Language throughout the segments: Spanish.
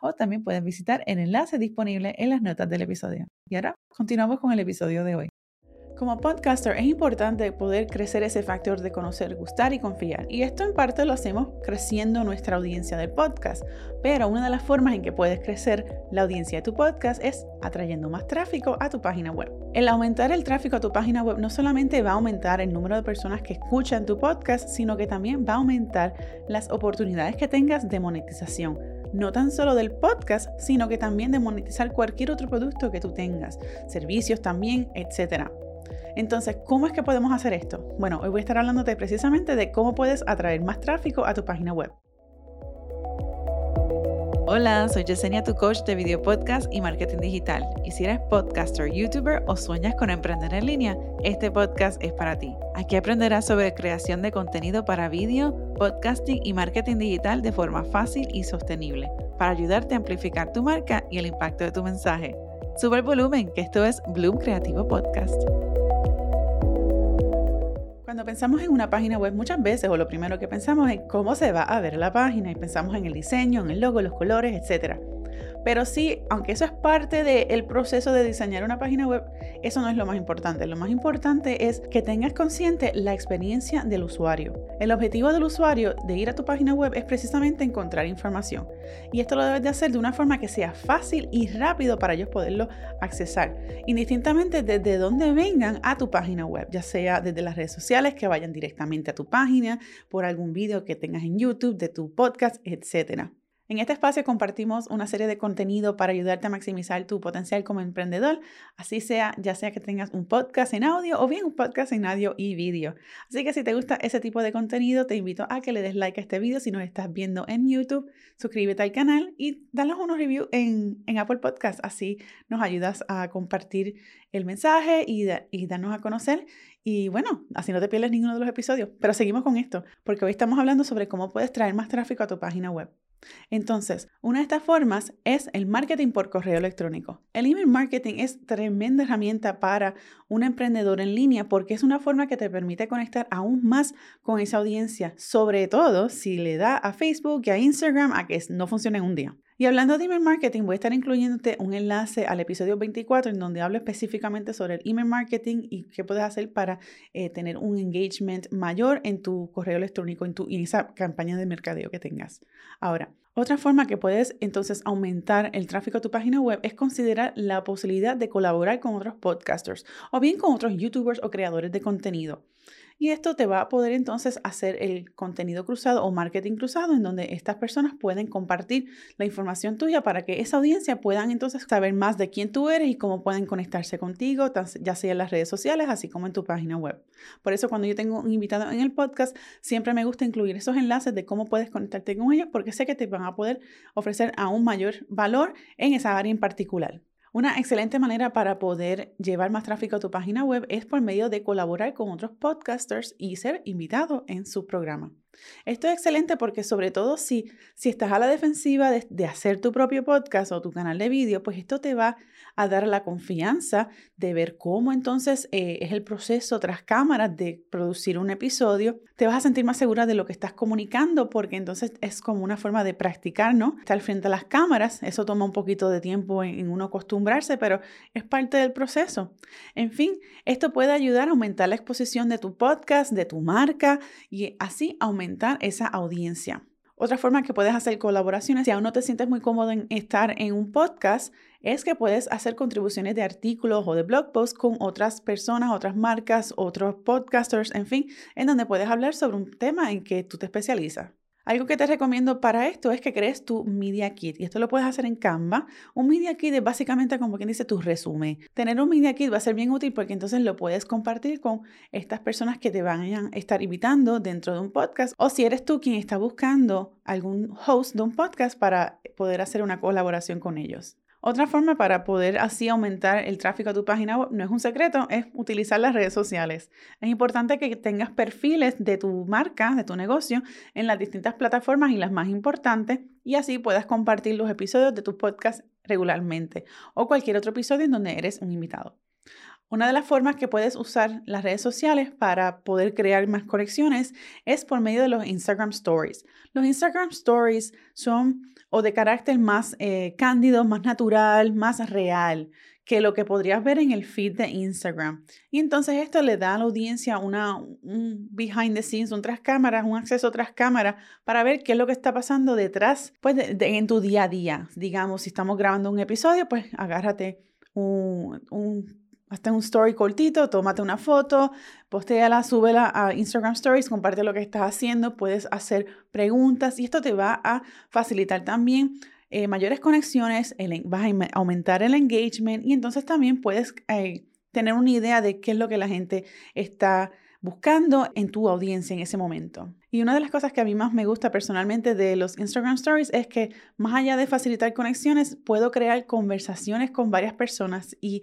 o también puedes visitar el enlace disponible en las notas del episodio. Y ahora continuamos con el episodio de hoy. Como podcaster es importante poder crecer ese factor de conocer, gustar y confiar. Y esto en parte lo hacemos creciendo nuestra audiencia del podcast. Pero una de las formas en que puedes crecer la audiencia de tu podcast es atrayendo más tráfico a tu página web. El aumentar el tráfico a tu página web no solamente va a aumentar el número de personas que escuchan tu podcast, sino que también va a aumentar las oportunidades que tengas de monetización no tan solo del podcast, sino que también de monetizar cualquier otro producto que tú tengas, servicios también, etc. Entonces, ¿cómo es que podemos hacer esto? Bueno, hoy voy a estar hablándote precisamente de cómo puedes atraer más tráfico a tu página web. Hola, soy Yesenia, tu coach de video podcast y marketing digital. Y si eres podcaster, youtuber o sueñas con emprender en línea, este podcast es para ti. Aquí aprenderás sobre creación de contenido para vídeo, podcasting y marketing digital de forma fácil y sostenible, para ayudarte a amplificar tu marca y el impacto de tu mensaje. Sube el volumen, que esto es Bloom Creativo Podcast. Cuando pensamos en una página web muchas veces, o lo primero que pensamos es cómo se va a ver la página y pensamos en el diseño, en el logo, los colores, etcétera. Pero sí, aunque eso es parte del proceso de diseñar una página web, eso no es lo más importante. Lo más importante es que tengas consciente la experiencia del usuario. El objetivo del usuario de ir a tu página web es precisamente encontrar información. Y esto lo debes de hacer de una forma que sea fácil y rápido para ellos poderlo accesar, indistintamente desde dónde vengan a tu página web, ya sea desde las redes sociales, que vayan directamente a tu página, por algún video que tengas en YouTube, de tu podcast, etcétera. En este espacio compartimos una serie de contenido para ayudarte a maximizar tu potencial como emprendedor, así sea ya sea que tengas un podcast en audio o bien un podcast en audio y vídeo. Así que si te gusta ese tipo de contenido, te invito a que le des like a este video si nos estás viendo en YouTube, suscríbete al canal y danos unos reviews en, Apple Podcast, así nos ayudas a compartir el mensaje y, y darnos a conocer y bueno, así no te pierdes ninguno de los episodios. Pero seguimos con esto, porque hoy estamos hablando sobre cómo puedes traer más tráfico a tu página web. Entonces, una de estas formas es el marketing por correo electrónico. El email marketing es tremenda herramienta para un emprendedor en línea porque es una forma que te permite conectar aún más con esa audiencia, sobre todo si le da a Facebook y a Instagram a que no funcione un día. Y hablando de email marketing, voy a estar incluyéndote un enlace al episodio 24 en donde hablo específicamente sobre el email marketing y qué puedes hacer para eh, tener un engagement mayor en tu correo electrónico, en, tu, en esa campaña de mercadeo que tengas. Ahora, otra forma que puedes entonces aumentar el tráfico a tu página web es considerar la posibilidad de colaborar con otros podcasters o bien con otros youtubers o creadores de contenido. Y esto te va a poder entonces hacer el contenido cruzado o marketing cruzado en donde estas personas pueden compartir la información tuya para que esa audiencia puedan entonces saber más de quién tú eres y cómo pueden conectarse contigo, ya sea en las redes sociales, así como en tu página web. Por eso cuando yo tengo un invitado en el podcast, siempre me gusta incluir esos enlaces de cómo puedes conectarte con ellos porque sé que te van a poder ofrecer aún mayor valor en esa área en particular. Una excelente manera para poder llevar más tráfico a tu página web es por medio de colaborar con otros podcasters y ser invitado en su programa. Esto es excelente porque sobre todo si, si estás a la defensiva de, hacer tu propio podcast o tu canal de vídeo, pues esto te va a dar la confianza de ver cómo entonces eh, es el proceso tras cámaras de producir un episodio. Te vas a sentir más segura de lo que estás comunicando porque entonces es como una forma de practicar, ¿no? Estar frente a las cámaras, eso toma un poquito de tiempo en, en uno acostumbrarse, pero es parte del proceso. En fin, esto puede ayudar a aumentar la exposición de tu podcast, de tu marca y así aumentar esa audiencia. Otra forma que puedes hacer colaboraciones, si aún no te sientes muy cómodo en estar en un podcast, es que puedes hacer contribuciones de artículos o de blog posts con otras personas, otras marcas, otros podcasters, en fin, en donde puedes hablar sobre un tema en que tú te especializas. Algo que te recomiendo para esto es que crees tu Media Kit y esto lo puedes hacer en Canva. Un Media Kit es básicamente como quien dice tu resumen. Tener un Media Kit va a ser bien útil porque entonces lo puedes compartir con estas personas que te van a estar invitando dentro de un podcast o si eres tú quien está buscando algún host de un podcast para poder hacer una colaboración con ellos. Otra forma para poder así aumentar el tráfico a tu página web, no es un secreto, es utilizar las redes sociales. Es importante que tengas perfiles de tu marca, de tu negocio, en las distintas plataformas y las más importantes, y así puedas compartir los episodios de tu podcast regularmente o cualquier otro episodio en donde eres un invitado. Una de las formas que puedes usar las redes sociales para poder crear más conexiones es por medio de los Instagram Stories. Los Instagram Stories son o de carácter más eh, cándido, más natural, más real que lo que podrías ver en el feed de Instagram. Y entonces esto le da a la audiencia una, un behind the scenes, un tras cámaras, un acceso tras cámara para ver qué es lo que está pasando detrás, pues en tu día a día. Digamos, si estamos grabando un episodio, pues agárrate un, un hasta un story cortito, tómate una foto, postéala, súbela a Instagram Stories, comparte lo que estás haciendo, puedes hacer preguntas y esto te va a facilitar también eh, mayores conexiones, vas a aumentar el engagement y entonces también puedes eh, tener una idea de qué es lo que la gente está buscando en tu audiencia en ese momento. Y una de las cosas que a mí más me gusta personalmente de los Instagram Stories es que más allá de facilitar conexiones, puedo crear conversaciones con varias personas y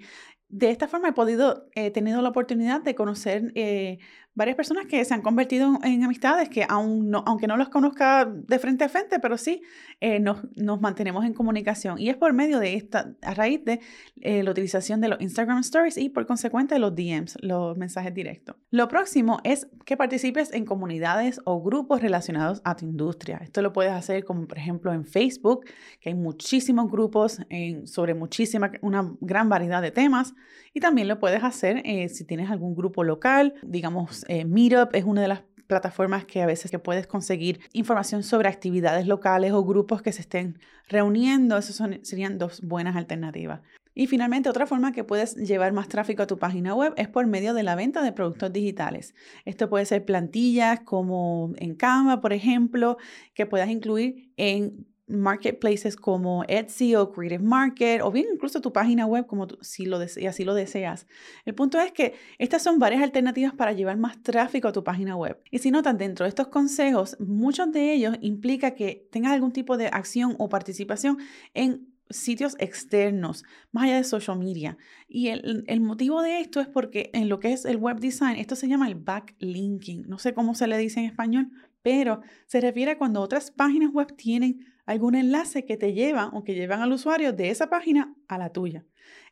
de esta forma he podido, he tenido la oportunidad de conocer eh, varias personas que se han convertido en amistades que aún no, aunque no los conozca de frente a frente, pero sí eh, nos, nos, mantenemos en comunicación. Y es por medio de esta, a raíz de eh, la utilización de los Instagram Stories y por consecuente los DMs, los mensajes directos. Lo próximo es que participes en comunidades o grupos relacionados a tu industria. Esto lo puedes hacer como por ejemplo en Facebook, que hay muchísimos grupos en, sobre muchísima, una gran variedad de temas. Y también lo puedes hacer eh, si tienes algún grupo local, digamos eh, Meetup es una de las plataformas que a veces que puedes conseguir información sobre actividades locales o grupos que se estén reuniendo. Esas serían dos buenas alternativas. Y finalmente, otra forma que puedes llevar más tráfico a tu página web es por medio de la venta de productos digitales. Esto puede ser plantillas como en Canva, por ejemplo, que puedas incluir en marketplaces como Etsy o Creative Market o bien incluso tu página web como si lo y así lo deseas. El punto es que estas son varias alternativas para llevar más tráfico a tu página web. Y si notas dentro de estos consejos, muchos de ellos implica que tengas algún tipo de acción o participación en sitios externos, más allá de social media. Y el, el, motivo de esto es porque en lo que es el web design, esto se llama el backlinking. No sé cómo se le dice en español, pero se refiere a cuando otras páginas web tienen algún enlace que te lleva o que llevan al usuario de esa página a la tuya.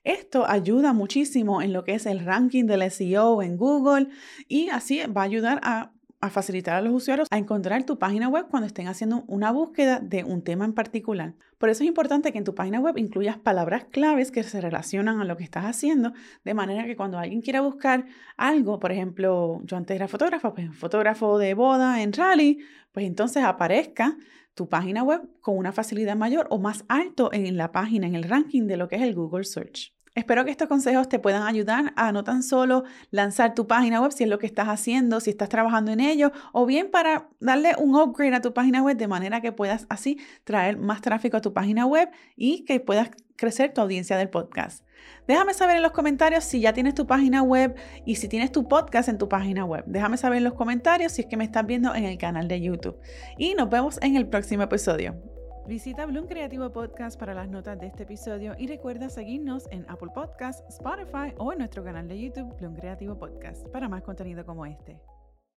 Esto ayuda muchísimo en lo que es el ranking del SEO en Google y así va a ayudar a, facilitar a los usuarios a encontrar tu página web cuando estén haciendo una búsqueda de un tema en particular. Por eso es importante que en tu página web incluyas palabras claves que se relacionan a lo que estás haciendo, de manera que cuando alguien quiera buscar algo, por ejemplo, yo antes era fotógrafo, pues fotógrafo de boda en rally, pues entonces aparezca tu página web con una facilidad mayor o más alto en la página, en el ranking de lo que es el Google Search. Espero que estos consejos te puedan ayudar a no tan solo lanzar tu página web si es lo que estás haciendo, si estás trabajando en ello, o bien para darle un upgrade a tu página web de manera que puedas así traer más tráfico a tu página web y que puedas crecer tu audiencia del podcast. Déjame saber en los comentarios si ya tienes tu página web y si tienes tu podcast en tu página web. Déjame saber en los comentarios si es que me estás viendo en el canal de YouTube. Y nos vemos en el próximo episodio. Visita Bloom Creativo Podcast para las notas de este episodio y recuerda seguirnos en Apple Podcasts, Spotify o en nuestro canal de YouTube Bloom Creativo Podcast para más contenido como este.